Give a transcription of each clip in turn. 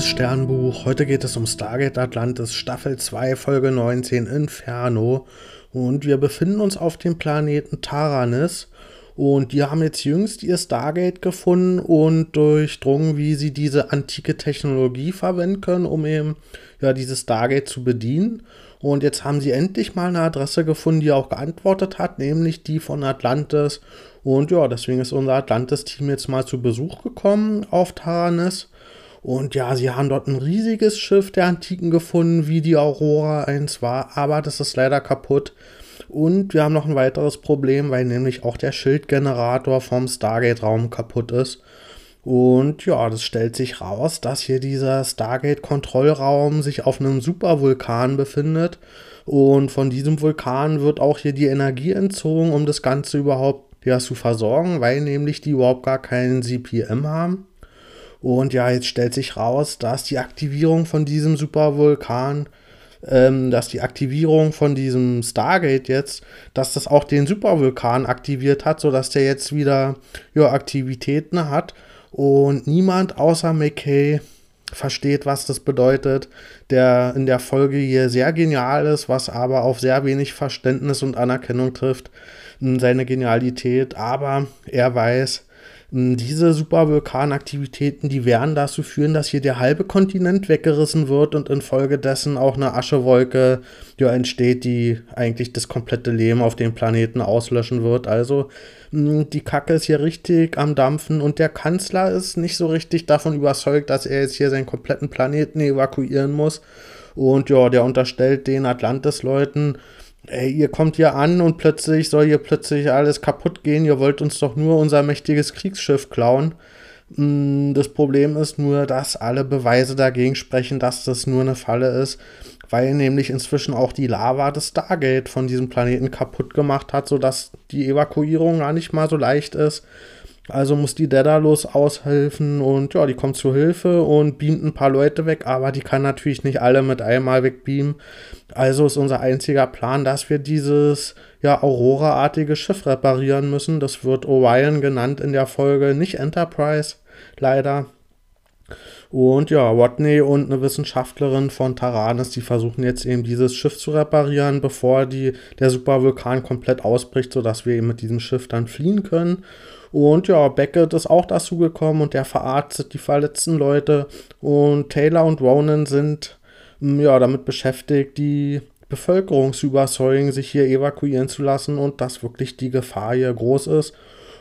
liebes Sternbuch, heute geht es um Stargate Atlantis Staffel 2 Folge 19 Inferno und wir befinden uns auf dem Planeten Taranis und die haben jetzt jüngst ihr Stargate gefunden und durchdrungen, wie sie diese antike Technologie verwenden können, um eben ja dieses Stargate zu bedienen. Und jetzt haben sie endlich mal eine Adresse gefunden, die auch geantwortet hat, nämlich die von Atlantis. Und ja, deswegen ist unser Atlantis-Team jetzt mal zu Besuch gekommen auf Taranis. Und ja, sie haben dort ein riesiges Schiff der Antiken gefunden, wie die Aurora eins war, aber das ist leider kaputt. Und wir haben noch ein weiteres Problem, weil nämlich auch der Schildgenerator vom Stargate-Raum kaputt ist. Und ja, das stellt sich raus, dass hier dieser Stargate-Kontrollraum sich auf einem Supervulkan befindet. Und von diesem Vulkan wird auch hier die Energie entzogen, um das Ganze überhaupt ja, zu versorgen, weil nämlich die überhaupt gar keinen CPM haben. Und ja, jetzt stellt sich raus, dass die Aktivierung von diesem Supervulkan, ähm, dass die Aktivierung von diesem Stargate jetzt, dass das auch den Supervulkan aktiviert hat, sodass der jetzt wieder ja, Aktivitäten hat. Und niemand außer McKay versteht, was das bedeutet, der in der Folge hier sehr genial ist, was aber auf sehr wenig Verständnis und Anerkennung trifft, seine Genialität, aber er weiß, diese Supervulkanaktivitäten, die werden dazu führen, dass hier der halbe Kontinent weggerissen wird und infolgedessen auch eine Aschewolke ja, entsteht, die eigentlich das komplette Leben auf dem Planeten auslöschen wird. Also die Kacke ist hier richtig am Dampfen und der Kanzler ist nicht so richtig davon überzeugt, dass er jetzt hier seinen kompletten Planeten evakuieren muss. Und ja, der unterstellt den Atlantis-Leuten, ey, ihr kommt hier an und plötzlich soll hier plötzlich alles kaputt gehen, ihr wollt uns doch nur unser mächtiges Kriegsschiff klauen. Mm, das Problem ist nur, dass alle Beweise dagegen sprechen, dass das nur eine Falle ist, weil nämlich inzwischen auch die Lava das Stargate von diesem Planeten kaputt gemacht hat, sodass die Evakuierung gar nicht mal so leicht ist. Also muss die Daedalus aushelfen und ja, die kommt zu Hilfe und beamt ein paar Leute weg, aber die kann natürlich nicht alle mit einmal wegbeamen. Also ist unser einziger Plan, dass wir dieses ja Aurora-artige Schiff reparieren müssen. Das wird Orion genannt in der Folge, nicht Enterprise, leider. Und ja, Watney und eine Wissenschaftlerin von Taranis, die versuchen jetzt eben dieses Schiff zu reparieren, bevor die, der Supervulkan komplett ausbricht, sodass wir eben mit diesem Schiff dann fliehen können. Und ja, Beckett ist auch dazu gekommen und der verarztet die verletzten Leute. Und Taylor und Ronan sind mm, ja damit beschäftigt, die Bevölkerung zu überzeugen, sich hier evakuieren zu lassen und dass wirklich die Gefahr hier groß ist.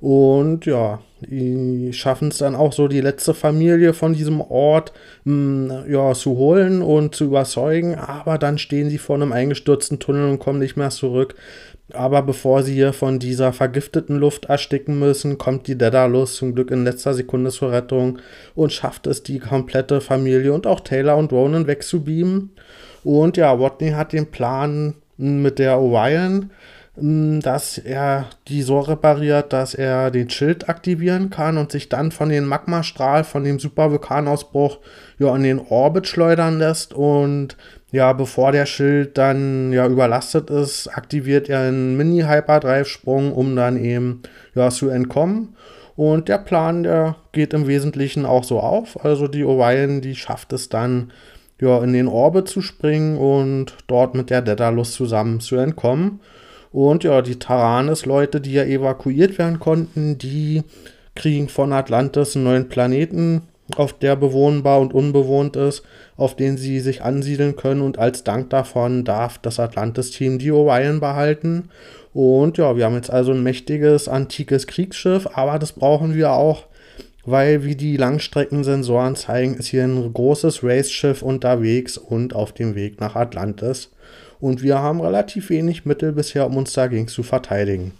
Und ja, die schaffen es dann auch so, die letzte Familie von diesem Ort mh, mm, ja, zu holen und zu überzeugen. Aber dann stehen sie vor einem eingestürzten Tunnel und kommen nicht mehr zurück. Aber bevor sie hier von dieser vergifteten Luft ersticken müssen, kommt die Daedalus zum Glück in letzter Sekunde zur Rettung und schafft es, die komplette Familie und auch Taylor und Ronan wegzubeamen. Und ja, Watney hat den Plan mit der Orion, dass er die so repariert, dass er den Schild aktivieren kann und sich dann von dem Magmastrahl, von dem Supervulkanausbruch, ja, in den Orbit schleudern lässt und ja, bevor der Schild dann ja überlastet ist, aktiviert er einen Mini-Hyperdrive-Sprung, um dann eben ja zu entkommen. Und der Plan, der geht im Wesentlichen auch so auf. Also die Orion, die schafft es dann, ja, in den Orbit zu springen und dort mit der Daedalus zusammen zu entkommen. Und ja, die Taranis-Leute, die ja evakuiert werden konnten, die kriegen von Atlantis einen neuen Planeten auf der bewohnbar und unbewohnt ist, auf den sie sich ansiedeln können. Und als Dank davon darf das Atlantis-Team die Orion behalten. Und ja, wir haben jetzt also ein mächtiges, antikes Kriegsschiff, aber das brauchen wir auch, weil, wie die Langstreckensensoren zeigen, ist hier ein großes Race-Schiff unterwegs und auf dem Weg nach Atlantis. Und wir haben relativ wenig Mittel bisher, um uns dagegen zu verteidigen.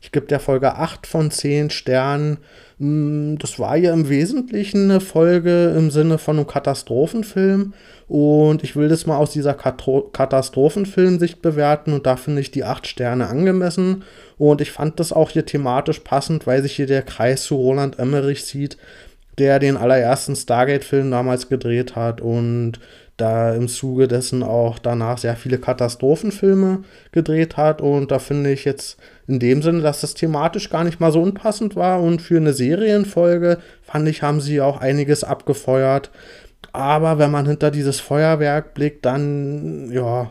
Ich gebe der Folge 8 von 10 Sternen. Hm, das war ja im Wesentlichen eine Folge im Sinne von einem Katastrophenfilm. Und ich will das mal aus dieser Katastrophenfilmsicht bewerten. Und da finde ich die 8 Sterne angemessen. Und ich fand das auch hier thematisch passend, weil sich hier der Kreis zu Roland Emmerich sieht, der den allerersten Stargate-Film damals gedreht hat und da im Zuge dessen auch danach sehr viele Katastrophenfilme gedreht hat. Und da finde ich jetzt in dem Sinne, dass das thematisch gar nicht mal so unpassend war. Und für eine Serienfolge fand ich, haben sie auch einiges abgefeuert. Aber wenn man hinter dieses Feuerwerk blickt, dann ja,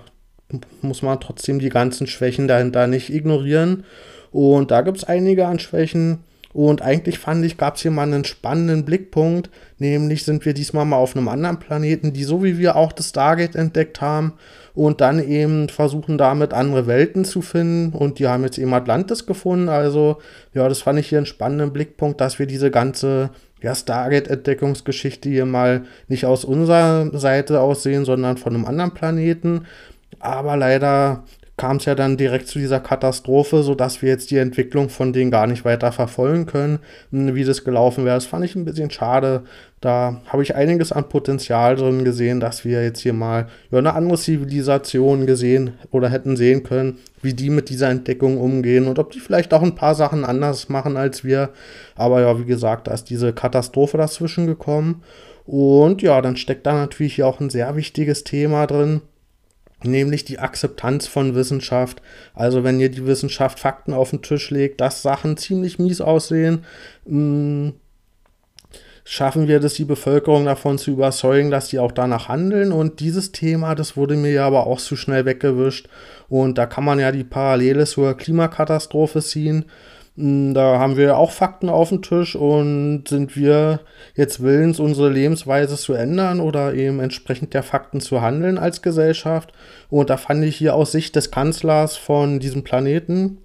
muss man trotzdem die ganzen Schwächen dahinter nicht ignorieren. Und da gibt es einige an Schwächen. Und eigentlich fand ich, gab es hier mal einen spannenden Blickpunkt. Nämlich sind wir diesmal mal auf einem anderen Planeten, die so wie wir auch das Stargate entdeckt haben und dann eben versuchen damit andere Welten zu finden. Und die haben jetzt eben Atlantis gefunden. Also, ja, das fand ich hier einen spannenden Blickpunkt, dass wir diese ganze ja, Stargate-Entdeckungsgeschichte hier mal nicht aus unserer Seite aussehen, sondern von einem anderen Planeten. Aber leider kam es ja dann direkt zu dieser Katastrophe, sodass wir jetzt die Entwicklung von denen gar nicht weiter verfolgen können, hm, wie das gelaufen wäre. Das fand ich ein bisschen schade. Da habe ich einiges an Potenzial drin gesehen, dass wir jetzt hier mal ja, eine andere Zivilisation gesehen oder hätten sehen können, wie die mit dieser Entdeckung umgehen und ob die vielleicht auch ein paar Sachen anders machen als wir. Aber ja, wie gesagt, da ist diese Katastrophe dazwischen gekommen. Und ja, dann steckt da natürlich auch ein sehr wichtiges Thema drin nämlich die Akzeptanz von Wissenschaft. Also wenn ihr die Wissenschaft Fakten auf den Tisch legt, dass Sachen ziemlich mies aussehen, mm, schaffen wir das, die Bevölkerung davon zu überzeugen, dass sie auch danach handeln. Und dieses Thema, das wurde mir ja aber auch zu schnell weggewischt. Und da kann man ja die Parallele zur Klimakatastrophe ziehen. Hm, da haben wir auch Fakten auf dem Tisch und sind wir jetzt willens, unsere Lebensweise zu ändern oder eben entsprechend der Fakten zu handeln als Gesellschaft. Und da fand ich hier aus Sicht des Kanzlers von diesem Planeten,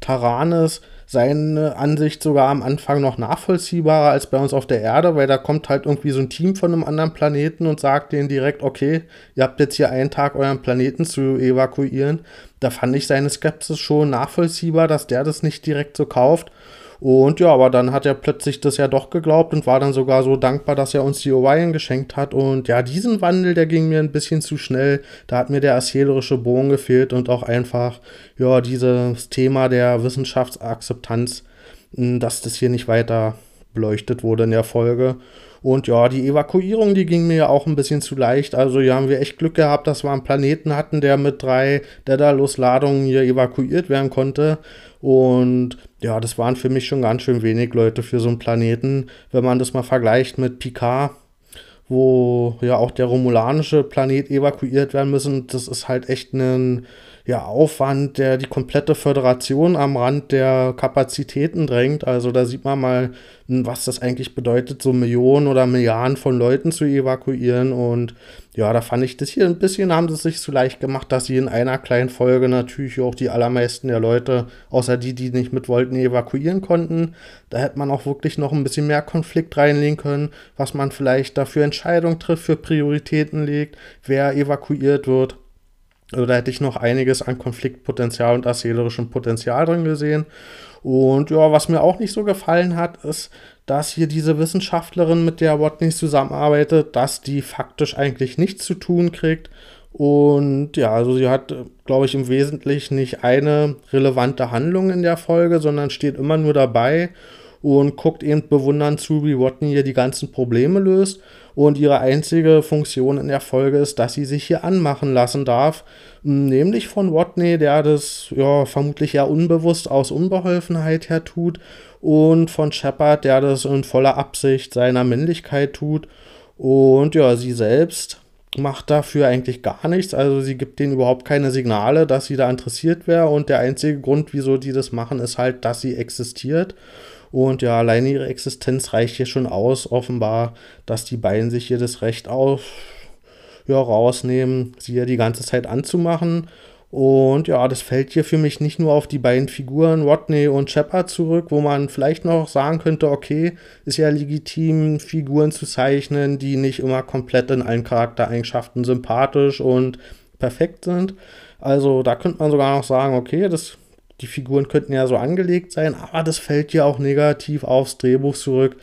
Taranes, seine Ansicht sogar am Anfang noch nachvollziehbarer als bei uns auf der Erde, weil da kommt halt irgendwie so ein Team von einem anderen Planeten und sagt denen direkt, okay, ihr habt jetzt hier einen Tag euren Planeten zu evakuieren. Da fand ich seine Skepsis schon nachvollziehbar, dass der das nicht direkt so kauft. Und ja, aber dann hat er plötzlich das ja doch geglaubt und war dann sogar so dankbar, dass er uns die Orion geschenkt hat. Und ja, diesen Wandel, der ging mir ein bisschen zu schnell. Da hat mir der erzählerische Bogen gefehlt und auch einfach, ja, dieses Thema der Wissenschaftsakzeptanz, hm, dass das hier nicht weiter beleuchtet wurde in der Folge. Und ja, die Evakuierung, die ging mir ja auch ein bisschen zu leicht. Also hier haben wir echt Glück gehabt, dass wir einen Planeten hatten, der mit drei Daedalus-Ladungen hier evakuiert werden konnte. Und ja, das waren für mich schon ganz schön wenig Leute für so einen Planeten, wenn man das mal vergleicht mit Picard, wo ja auch der romulanische Planet evakuiert werden müssen. Das ist halt echt ein ja, Aufwand, der die komplette Föderation am Rand der Kapazitäten drängt. Also da sieht man mal, was das eigentlich bedeutet, so Millionen oder Milliarden von Leuten zu evakuieren. Und ja, da fand ich das hier ein bisschen, haben sie es sich zu leicht gemacht, dass sie in einer kleinen Folge natürlich auch die allermeisten der Leute, außer die, die nicht mit wollten, evakuieren konnten. Da hätte man auch wirklich noch ein bisschen mehr Konflikt reinlegen können, was man vielleicht dafür Entscheidungen trifft, für Prioritäten legt, wer evakuiert wird. Also da hätte ich noch einiges an Konfliktpotenzial und erzählerischem Potenzial drin gesehen. Und ja, was mir auch nicht so gefallen hat, ist, dass hier diese Wissenschaftlerin, mit der Watney zusammenarbeitet, dass die faktisch eigentlich nichts zu tun kriegt. Und ja, also sie hat, glaube ich, im Wesentlichen nicht eine relevante Handlung in der Folge, sondern steht immer nur dabei und guckt eben bewundernd zu, wie Watney hier die ganzen Probleme löst. Und ihre einzige Funktion in der Folge ist, dass sie sich hier anmachen lassen darf, nämlich von Watney, der das ja vermutlich ja unbewusst aus Unbeholfenheit her tut, und von Shepard, der das in voller Absicht seiner Männlichkeit tut. Und ja, sie selbst macht dafür eigentlich gar nichts. Also sie gibt denen überhaupt keine Signale, dass sie da interessiert wäre. Und der einzige Grund, wieso die das machen, ist halt, dass sie existiert. Und ja, alleine ihre Existenz reicht hier schon aus, offenbar, dass die beiden sich hier das Recht auf, ja, rausnehmen, sie ja die ganze Zeit anzumachen. Und ja, das fällt hier für mich nicht nur auf die beiden Figuren Rodney und Shepard zurück, wo man vielleicht noch sagen könnte, okay, ist ja legitim, Figuren zu zeichnen, die nicht immer komplett in allen Charaktereigenschaften sympathisch und perfekt sind. Also da könnte man sogar noch sagen, okay, das die Figuren könnten ja so angelegt sein, aber das fällt ja auch negativ aufs Drehbuch zurück,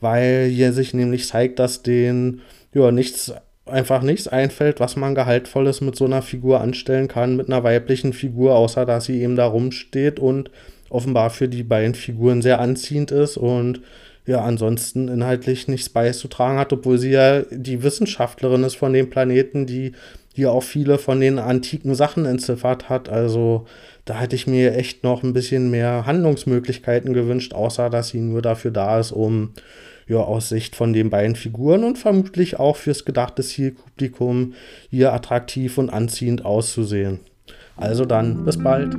weil hier sich nämlich zeigt, dass denen ja nichts einfach nichts einfällt, was man gehaltvolles mit so einer Figur anstellen kann, mit einer weiblichen Figur, außer dass sie eben da rumsteht und offenbar für die beiden Figuren sehr anziehend ist und ja, ansonsten inhaltlich nichts beizutragen hat, obwohl sie ja die Wissenschaftlerin ist von dem Planeten, die, die auch viele von den antiken Sachen entziffert hat. Also da hätte ich mir echt noch ein bisschen mehr Handlungsmöglichkeiten gewünscht, außer dass sie nur dafür da ist, um ja, aus Sicht von den beiden Figuren und vermutlich auch fürs gedachte Zielpublikum hier attraktiv und anziehend auszusehen. Also dann, bis bald.